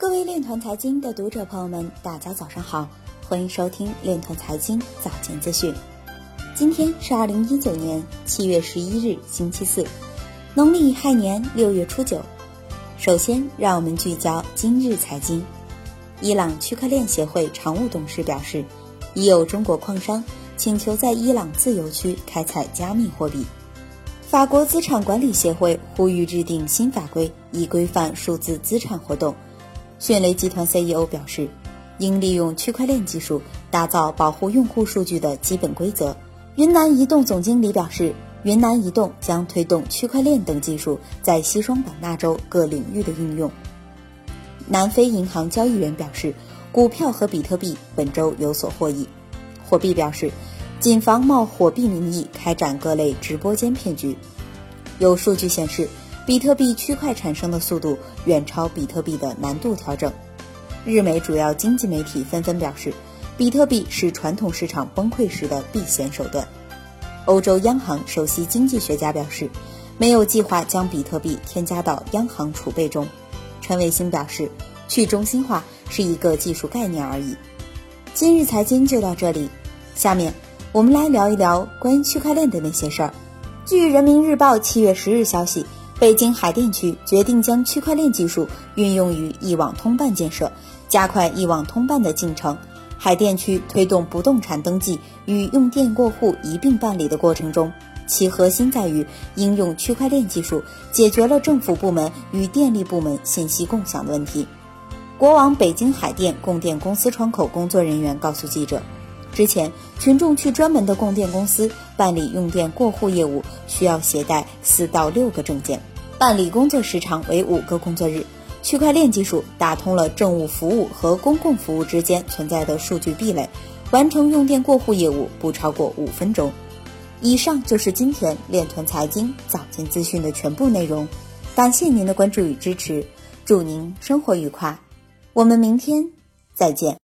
各位链团财经的读者朋友们，大家早上好，欢迎收听链团财经早间资讯。今天是二零一九年七月十一日，星期四，农历亥年六月初九。首先，让我们聚焦今日财经。伊朗区块链协会常务董事表示，已有中国矿商请求在伊朗自由区开采加密货币。法国资产管理协会呼吁制定新法规，以规范数字资产活动。迅雷集团 CEO 表示，应利用区块链技术打造保护用户数据的基本规则。云南移动总经理表示，云南移动将推动区块链等技术在西双版纳州各领域的应用。南非银行交易员表示，股票和比特币本周有所获益。货币表示，谨防冒货币名义开展各类直播间骗局。有数据显示。比特币区块产生的速度远超比特币的难度调整。日美主要经济媒体纷纷表示，比特币是传统市场崩溃时的避险手段。欧洲央行首席经济学家表示，没有计划将比特币添加到央行储备中。陈伟星表示，去中心化是一个技术概念而已。今日财经就到这里，下面我们来聊一聊关于区块链的那些事儿。据人民日报七月十日消息。北京海淀区决定将区块链技术运用于一网通办建设，加快一网通办的进程。海淀区推动不动产登记与用电过户一并办理的过程中，其核心在于应用区块链技术，解决了政府部门与电力部门信息共享的问题。国网北京海淀供电公司窗口工作人员告诉记者。之前，群众去专门的供电公司办理用电过户业务，需要携带四到六个证件，办理工作时长为五个工作日。区块链技术打通了政务服务和公共服务之间存在的数据壁垒，完成用电过户业务不超过五分钟。以上就是今天链团财经早间资讯的全部内容，感谢您的关注与支持，祝您生活愉快，我们明天再见。